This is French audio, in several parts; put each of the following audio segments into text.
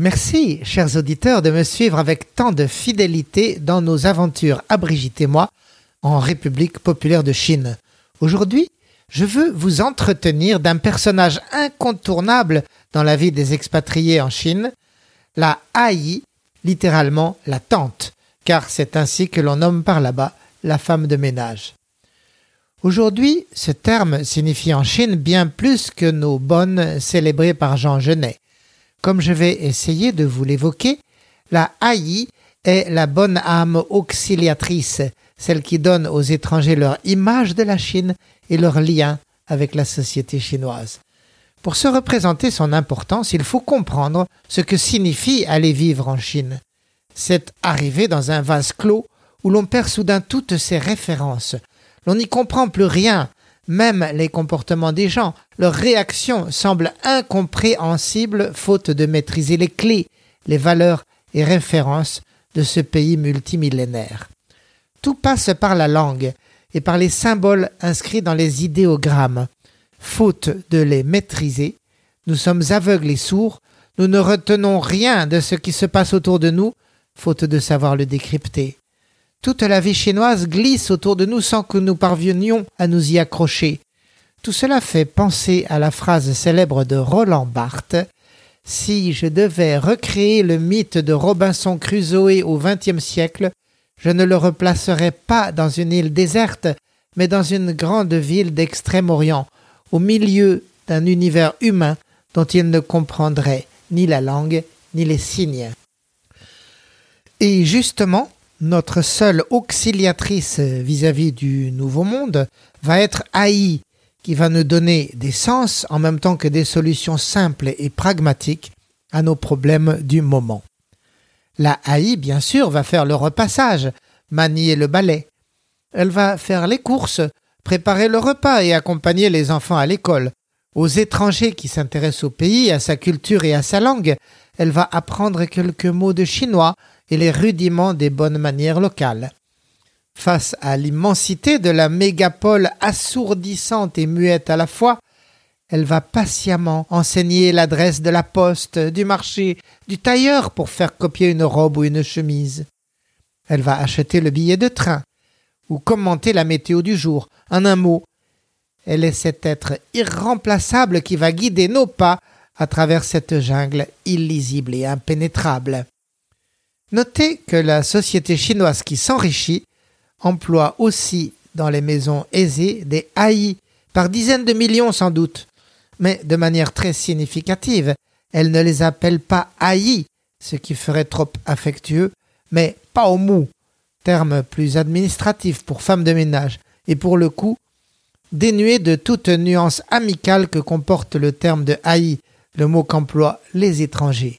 Merci, chers auditeurs, de me suivre avec tant de fidélité dans nos aventures à Brigitte et moi en République populaire de Chine. Aujourd'hui, je veux vous entretenir d'un personnage incontournable dans la vie des expatriés en Chine, la Haï, littéralement la tante, car c'est ainsi que l'on nomme par là-bas la femme de ménage. Aujourd'hui, ce terme signifie en Chine bien plus que nos bonnes célébrées par Jean Genet. Comme je vais essayer de vous l'évoquer, la haï est la bonne âme auxiliatrice, celle qui donne aux étrangers leur image de la Chine et leur lien avec la société chinoise. Pour se représenter son importance, il faut comprendre ce que signifie aller vivre en Chine. C'est arriver dans un vase clos où l'on perd soudain toutes ses références. L'on n'y comprend plus rien, même les comportements des gens, leurs réactions semblent incompréhensibles faute de maîtriser les clés, les valeurs et références de ce pays multimillénaire. Tout passe par la langue et par les symboles inscrits dans les idéogrammes. Faute de les maîtriser, nous sommes aveugles et sourds, nous ne retenons rien de ce qui se passe autour de nous, faute de savoir le décrypter. Toute la vie chinoise glisse autour de nous sans que nous parvenions à nous y accrocher. Tout cela fait penser à la phrase célèbre de Roland Barthes Si je devais recréer le mythe de Robinson Crusoe au XXe siècle, je ne le replacerais pas dans une île déserte, mais dans une grande ville d'Extrême-Orient, au milieu d'un univers humain dont il ne comprendrait ni la langue ni les signes. Et justement, notre seule auxiliatrice vis-à-vis du nouveau monde va être AI, qui va nous donner des sens en même temps que des solutions simples et pragmatiques à nos problèmes du moment. La AI, bien sûr, va faire le repassage, manier le balai. Elle va faire les courses, préparer le repas et accompagner les enfants à l'école. Aux étrangers qui s'intéressent au pays, à sa culture et à sa langue, elle va apprendre quelques mots de chinois et les rudiments des bonnes manières locales. Face à l'immensité de la mégapole assourdissante et muette à la fois, elle va patiemment enseigner l'adresse de la poste, du marché, du tailleur pour faire copier une robe ou une chemise. Elle va acheter le billet de train ou commenter la météo du jour. En un mot, elle est cet être irremplaçable qui va guider nos pas à travers cette jungle illisible et impénétrable. Notez que la société chinoise qui s'enrichit emploie aussi dans les maisons aisées des haïs, par dizaines de millions sans doute, mais de manière très significative. Elle ne les appelle pas haïs, ce qui ferait trop affectueux, mais mou, terme plus administratif pour femme de ménage, et pour le coup, dénué de toute nuance amicale que comporte le terme de haï, le mot qu'emploient les étrangers.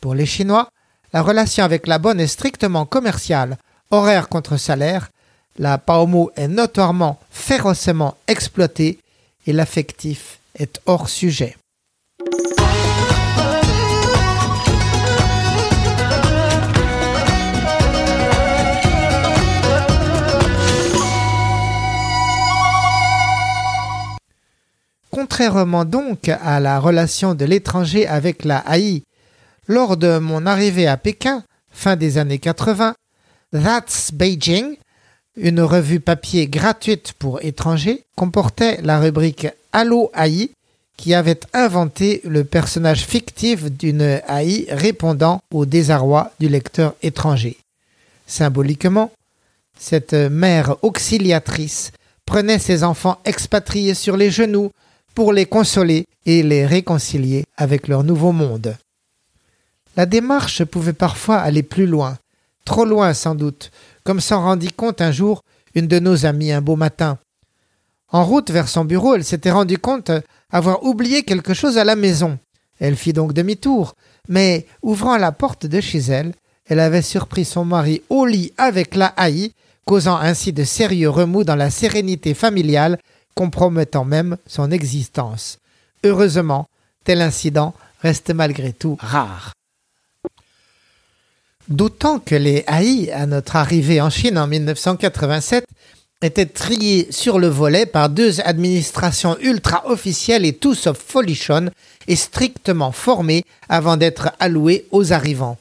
Pour les Chinois, la relation avec la bonne est strictement commerciale, horaire contre salaire, la Paomo est notoirement férocement exploitée et l'affectif est hors sujet. Contrairement donc à la relation de l'étranger avec la Haï, lors de mon arrivée à Pékin, fin des années 80, That's Beijing, une revue papier gratuite pour étrangers, comportait la rubrique Allo AI qui avait inventé le personnage fictif d'une AI répondant au désarroi du lecteur étranger. Symboliquement, cette mère auxiliatrice prenait ses enfants expatriés sur les genoux pour les consoler et les réconcilier avec leur nouveau monde. La démarche pouvait parfois aller plus loin, trop loin sans doute, comme s'en rendit compte un jour une de nos amies un beau matin. En route vers son bureau, elle s'était rendue compte avoir oublié quelque chose à la maison. Elle fit donc demi-tour, mais ouvrant la porte de chez elle, elle avait surpris son mari au lit avec la haï, causant ainsi de sérieux remous dans la sérénité familiale, compromettant même son existence. Heureusement, tel incident reste malgré tout rare. D'autant que les haïs, à notre arrivée en Chine en 1987, étaient triés sur le volet par deux administrations ultra-officielles et tous sauf folichonnes et strictement formés avant d'être alloués aux arrivants.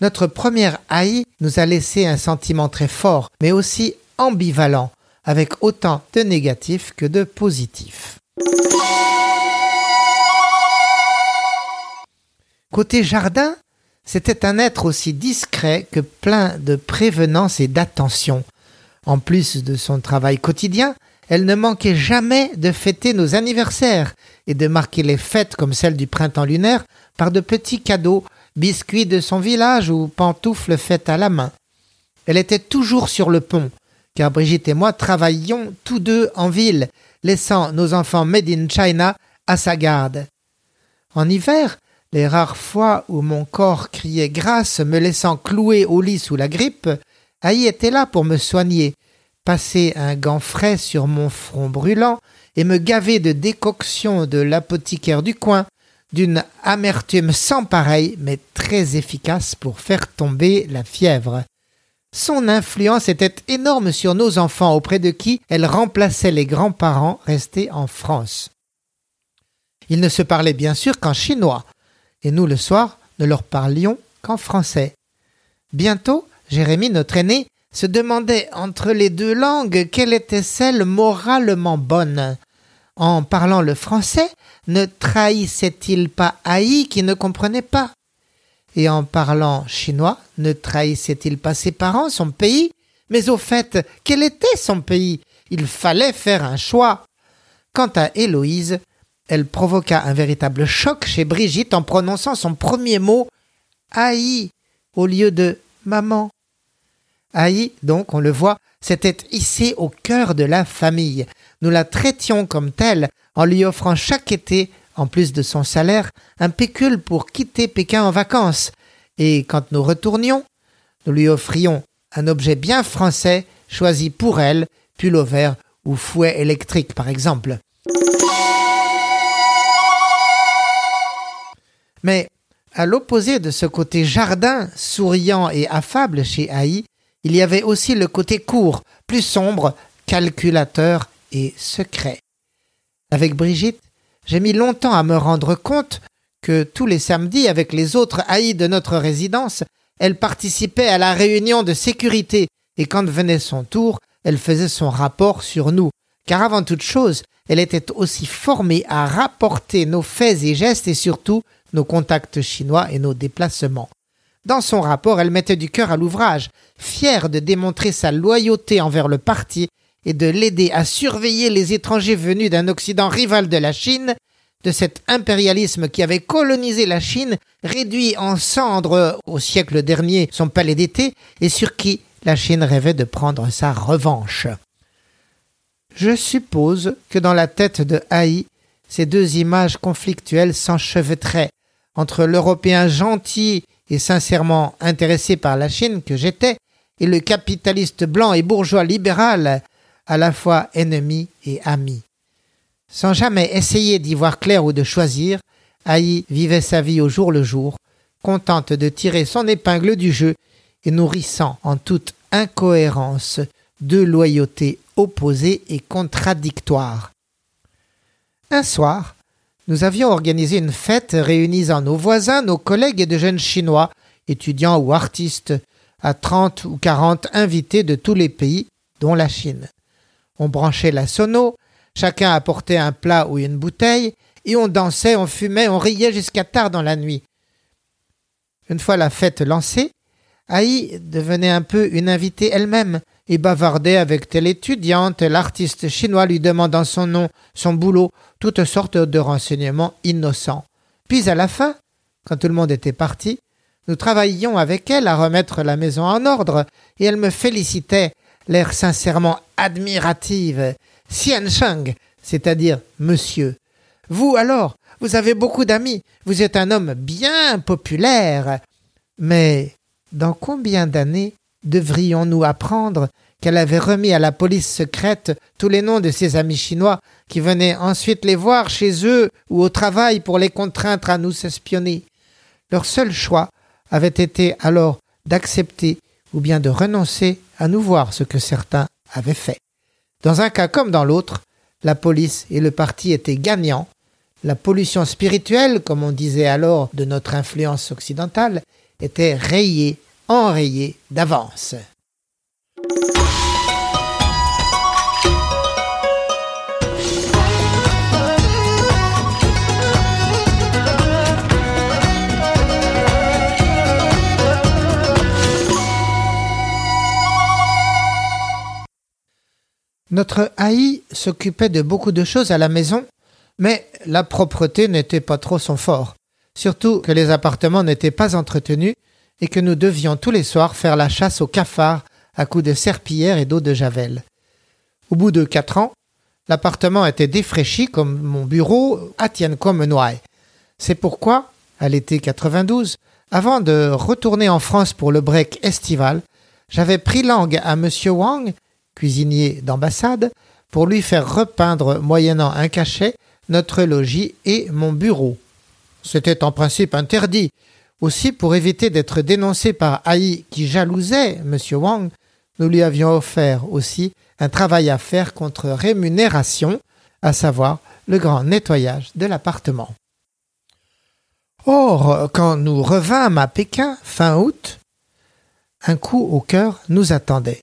Notre première haï nous a laissé un sentiment très fort, mais aussi ambivalent, avec autant de négatifs que de positifs. Côté jardin, c'était un être aussi discret que plein de prévenance et d'attention. En plus de son travail quotidien, elle ne manquait jamais de fêter nos anniversaires et de marquer les fêtes comme celle du printemps lunaire par de petits cadeaux, biscuits de son village ou pantoufles faites à la main. Elle était toujours sur le pont, car Brigitte et moi travaillions tous deux en ville, laissant nos enfants made in China à sa garde. En hiver, les rares fois où mon corps criait grâce, me laissant clouer au lit sous la grippe, Aïe était là pour me soigner, passer un gant frais sur mon front brûlant et me gaver de décoctions de l'apothicaire du coin, d'une amertume sans pareille, mais très efficace pour faire tomber la fièvre. Son influence était énorme sur nos enfants auprès de qui elle remplaçait les grands-parents restés en France. Ils ne se parlaient bien sûr qu'en chinois, et nous le soir ne leur parlions qu'en français. Bientôt, Jérémie, notre aîné, se demandait entre les deux langues quelle était celle moralement bonne. En parlant le français, ne trahissait-il pas Haï qui ne comprenait pas Et en parlant chinois, ne trahissait-il pas ses parents, son pays? Mais au fait, quel était son pays? Il fallait faire un choix. Quant à Héloïse, elle provoqua un véritable choc chez Brigitte en prononçant son premier mot Aïe au lieu de maman. Aïe, donc, on le voit, s'était hissée au cœur de la famille. Nous la traitions comme telle en lui offrant chaque été, en plus de son salaire, un pécule pour quitter Pékin en vacances. Et quand nous retournions, nous lui offrions un objet bien français choisi pour elle, pull vert ou fouet électrique par exemple. Mais à l'opposé de ce côté jardin, souriant et affable chez Haï, il y avait aussi le côté court, plus sombre, calculateur et secret. Avec Brigitte, j'ai mis longtemps à me rendre compte que tous les samedis, avec les autres haïs de notre résidence, elle participait à la réunion de sécurité, et quand venait son tour, elle faisait son rapport sur nous, car avant toute chose, elle était aussi formée à rapporter nos faits et gestes et surtout nos contacts chinois et nos déplacements. Dans son rapport, elle mettait du cœur à l'ouvrage, fière de démontrer sa loyauté envers le parti et de l'aider à surveiller les étrangers venus d'un Occident rival de la Chine, de cet impérialisme qui avait colonisé la Chine, réduit en cendres au siècle dernier son palais d'été, et sur qui la Chine rêvait de prendre sa revanche. Je suppose que dans la tête de Haï, ces deux images conflictuelles s'enchevêtraient entre l'Européen gentil et sincèrement intéressé par la Chine que j'étais et le capitaliste blanc et bourgeois libéral, à la fois ennemi et ami. Sans jamais essayer d'y voir clair ou de choisir, Haï vivait sa vie au jour le jour, contente de tirer son épingle du jeu et nourrissant en toute incohérence deux loyautés opposées et contradictoires. Un soir, nous avions organisé une fête réunissant nos voisins, nos collègues et de jeunes Chinois, étudiants ou artistes, à trente ou quarante invités de tous les pays, dont la Chine. On branchait la sono, chacun apportait un plat ou une bouteille, et on dansait, on fumait, on riait jusqu'à tard dans la nuit. Une fois la fête lancée, Aïe devenait un peu une invitée elle-même et bavardait avec telle étudiante, l'artiste chinois lui demandant son nom, son boulot, toutes sortes de renseignements innocents. Puis à la fin, quand tout le monde était parti, nous travaillions avec elle à remettre la maison en ordre, et elle me félicitait, l'air sincèrement admirative. Xian Sheng, c'est-à-dire monsieur. Vous alors, vous avez beaucoup d'amis, vous êtes un homme bien populaire. Mais dans combien d'années devrions-nous apprendre qu'elle avait remis à la police secrète tous les noms de ses amis chinois qui venaient ensuite les voir chez eux ou au travail pour les contraindre à nous espionner? Leur seul choix avait été alors d'accepter ou bien de renoncer à nous voir ce que certains avaient fait. Dans un cas comme dans l'autre, la police et le parti étaient gagnants. La pollution spirituelle, comme on disait alors de notre influence occidentale, était rayée, enrayée d'avance. Notre haï s'occupait de beaucoup de choses à la maison, mais la propreté n'était pas trop son fort, surtout que les appartements n'étaient pas entretenus et que nous devions tous les soirs faire la chasse aux cafards à coups de serpillière et d'eau de javel. Au bout de quatre ans, l'appartement était défraîchi comme mon bureau à Tienco-Menoy. C'est pourquoi, à l'été 92, avant de retourner en France pour le break estival, j'avais pris langue à M. Wang cuisinier d'ambassade, pour lui faire repeindre, moyennant un cachet, notre logis et mon bureau. C'était en principe interdit. Aussi, pour éviter d'être dénoncé par Haï qui jalousait M. Wang, nous lui avions offert aussi un travail à faire contre rémunération, à savoir le grand nettoyage de l'appartement. Or, quand nous revînmes à Pékin fin août, un coup au cœur nous attendait.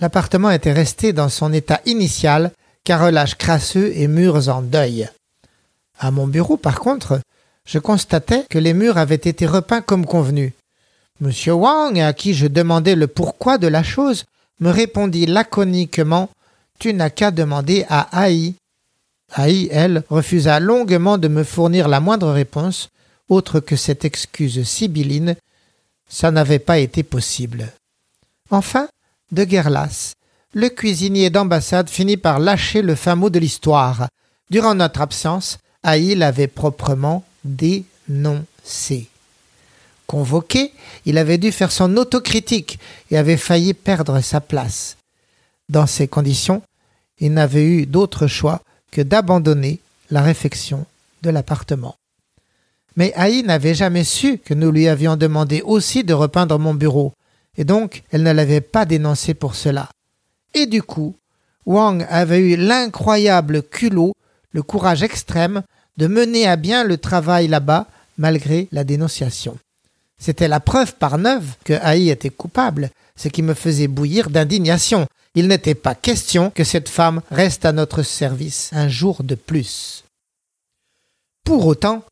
L'appartement était resté dans son état initial, carrelage crasseux et murs en deuil. À mon bureau, par contre, je constatais que les murs avaient été repeints comme convenu. Monsieur Wang, à qui je demandais le pourquoi de la chose, me répondit laconiquement Tu n'as qu'à demander à Haï. Haï, elle, refusa longuement de me fournir la moindre réponse, autre que cette excuse sibylline. Ça n'avait pas été possible. Enfin, de guerre lasse, le cuisinier d'ambassade finit par lâcher le fin mot de l'histoire. Durant notre absence, Haï l'avait proprement dénoncé. Convoqué, il avait dû faire son autocritique et avait failli perdre sa place. Dans ces conditions, il n'avait eu d'autre choix que d'abandonner la réfection de l'appartement. Mais Haï n'avait jamais su que nous lui avions demandé aussi de repeindre mon bureau, et donc elle ne l'avait pas dénoncé pour cela. Et du coup, Wang avait eu l'incroyable culot, le courage extrême de mener à bien le travail là-bas malgré la dénonciation. C'était la preuve par neuf que Haï était coupable, ce qui me faisait bouillir d'indignation. Il n'était pas question que cette femme reste à notre service un jour de plus. Pour autant,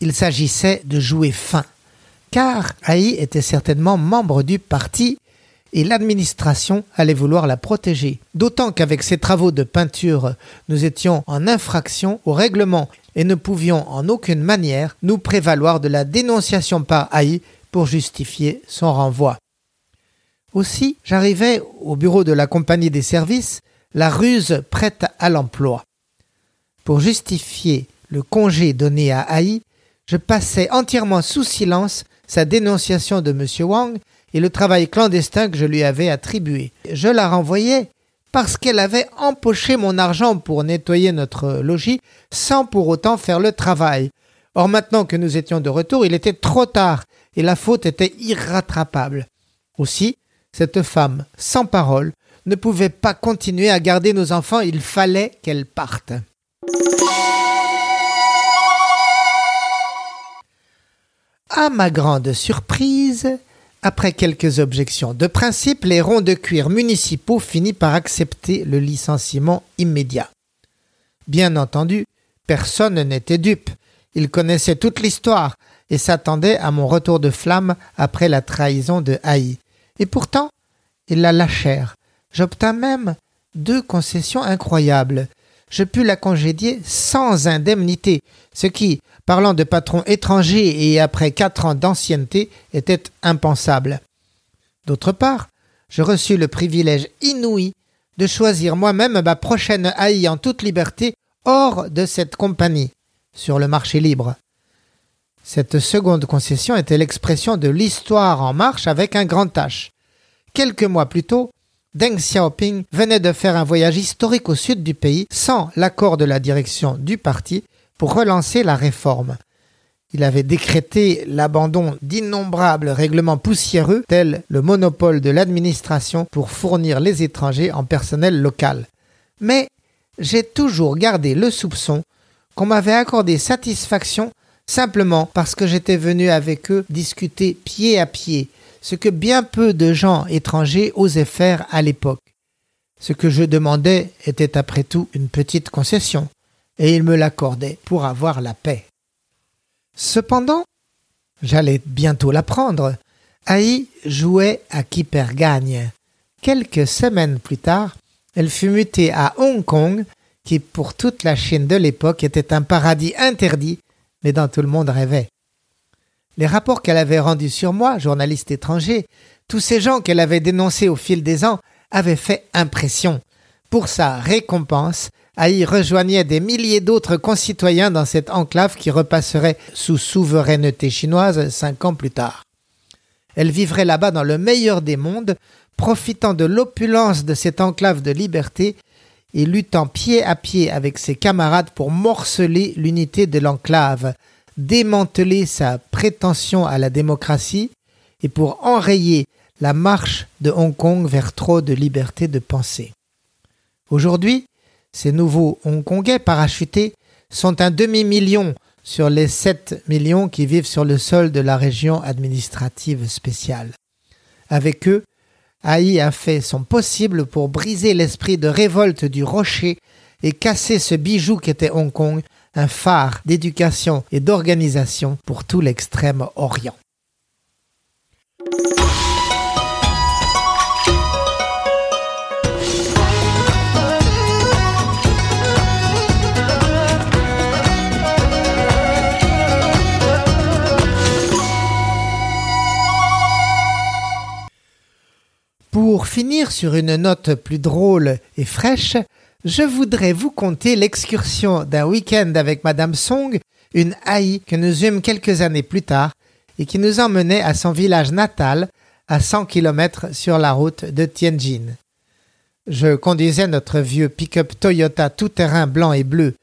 il s'agissait de jouer fin car Haï était certainement membre du parti et l'administration allait vouloir la protéger. D'autant qu'avec ses travaux de peinture, nous étions en infraction au règlement et ne pouvions en aucune manière nous prévaloir de la dénonciation par Haï pour justifier son renvoi. Aussi, j'arrivais au bureau de la compagnie des services, la ruse prête à l'emploi. Pour justifier le congé donné à Haï, je passais entièrement sous silence sa dénonciation de M. Wang et le travail clandestin que je lui avais attribué. Je la renvoyais parce qu'elle avait empoché mon argent pour nettoyer notre logis sans pour autant faire le travail. Or maintenant que nous étions de retour, il était trop tard et la faute était irrattrapable. Aussi, cette femme sans parole ne pouvait pas continuer à garder nos enfants, il fallait qu'elle parte. À ma grande surprise, après quelques objections de principe, les ronds de cuir municipaux finissent par accepter le licenciement immédiat. Bien entendu, personne n'était dupe. Ils connaissaient toute l'histoire et s'attendaient à mon retour de flamme après la trahison de Haï. Et pourtant, ils la lâchèrent. J'obtins même deux concessions incroyables. Je pus la congédier sans indemnité, ce qui, parlant de patrons étrangers et après quatre ans d'ancienneté, était impensable. D'autre part, je reçus le privilège inouï de choisir moi-même ma prochaine haïe en toute liberté hors de cette compagnie, sur le marché libre. Cette seconde concession était l'expression de l'histoire en marche avec un grand H. Quelques mois plus tôt, Deng Xiaoping venait de faire un voyage historique au sud du pays sans l'accord de la direction du parti pour relancer la réforme. Il avait décrété l'abandon d'innombrables règlements poussiéreux tels le monopole de l'administration pour fournir les étrangers en personnel local. Mais j'ai toujours gardé le soupçon qu'on m'avait accordé satisfaction simplement parce que j'étais venu avec eux discuter pied à pied, ce que bien peu de gens étrangers osaient faire à l'époque. Ce que je demandais était après tout une petite concession, et ils me l'accordaient pour avoir la paix. Cependant, j'allais bientôt l'apprendre, Haï jouait à qui perd gagne. Quelques semaines plus tard, elle fut mutée à Hong Kong, qui pour toute la Chine de l'époque était un paradis interdit, mais dont tout le monde rêvait. Les rapports qu'elle avait rendus sur moi, journaliste étranger, tous ces gens qu'elle avait dénoncés au fil des ans, avaient fait impression. Pour sa récompense, Haï rejoignait des milliers d'autres concitoyens dans cette enclave qui repasserait sous souveraineté chinoise cinq ans plus tard. Elle vivrait là-bas dans le meilleur des mondes, profitant de l'opulence de cette enclave de liberté et luttant pied à pied avec ses camarades pour morceler l'unité de l'enclave, démanteler sa prétention à la démocratie et pour enrayer la marche de Hong Kong vers trop de liberté de pensée. Aujourd'hui, ces nouveaux Hongkongais parachutés sont un demi-million sur les 7 millions qui vivent sur le sol de la région administrative spéciale. Avec eux, Haï a fait son possible pour briser l'esprit de révolte du rocher et casser ce bijou qu'était Hong Kong, un phare d'éducation et d'organisation pour tout l'extrême Orient. Pour finir sur une note plus drôle et fraîche, je voudrais vous conter l'excursion d'un week-end avec Madame Song, une haï que nous eûmes quelques années plus tard et qui nous emmenait à son village natal, à 100 km sur la route de Tianjin. Je conduisais notre vieux pick-up Toyota tout-terrain blanc et bleu.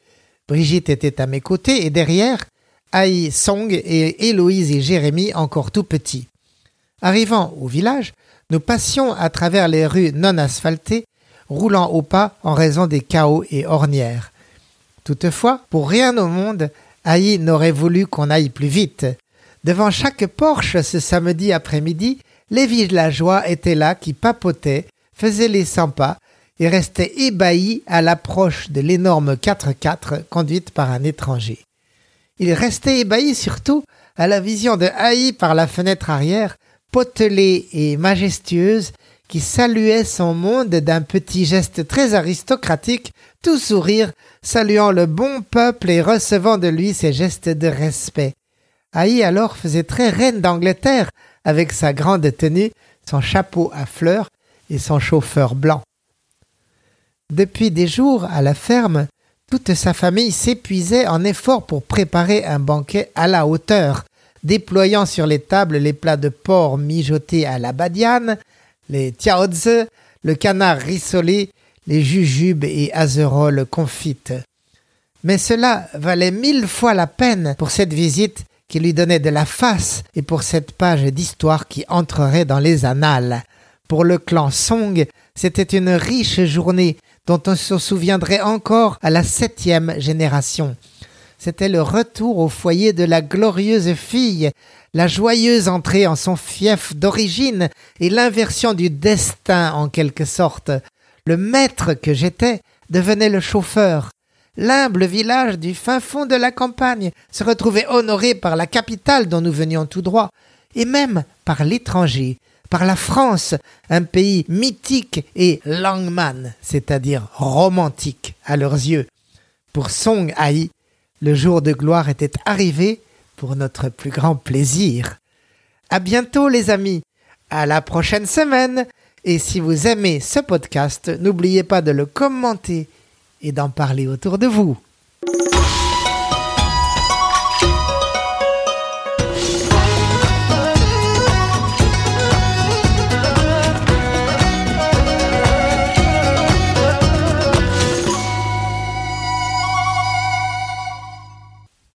Brigitte était à mes côtés et derrière, Aïe Song et Héloïse et Jérémie encore tout petits. Arrivant au village, nous passions à travers les rues non asphaltées, roulant au pas en raison des chaos et ornières. Toutefois, pour rien au monde, Haï n'aurait voulu qu'on aille plus vite. Devant chaque porche ce samedi après-midi, les villageois étaient là qui papotaient, faisaient les cent pas et restaient ébahis à l'approche de l'énorme 4x4 conduite par un étranger. Ils restaient ébahis surtout à la vision de Haï par la fenêtre arrière, potelée et majestueuse, qui saluait son monde d'un petit geste très aristocratique, tout sourire, saluant le bon peuple et recevant de lui ses gestes de respect. Haï alors faisait très reine d'Angleterre avec sa grande tenue, son chapeau à fleurs et son chauffeur blanc. Depuis des jours, à la ferme, toute sa famille s'épuisait en efforts pour préparer un banquet à la hauteur, déployant sur les tables les plats de porc mijotés à la badiane, les tiaozi, le canard rissolé, les jujubes et azeroles confites. Mais cela valait mille fois la peine pour cette visite qui lui donnait de la face et pour cette page d'histoire qui entrerait dans les annales. Pour le clan Song, c'était une riche journée dont on se souviendrait encore à la septième génération. C'était le retour au foyer de la glorieuse fille, la joyeuse entrée en son fief d'origine et l'inversion du destin en quelque sorte. Le maître que j'étais devenait le chauffeur. L'humble village du fin fond de la campagne se retrouvait honoré par la capitale dont nous venions tout droit, et même par l'étranger, par la France, un pays mythique et langman, c'est-à-dire romantique à leurs yeux. Pour Song Hai, le jour de gloire était arrivé pour notre plus grand plaisir. À bientôt les amis. À la prochaine semaine. Et si vous aimez ce podcast, n'oubliez pas de le commenter et d'en parler autour de vous.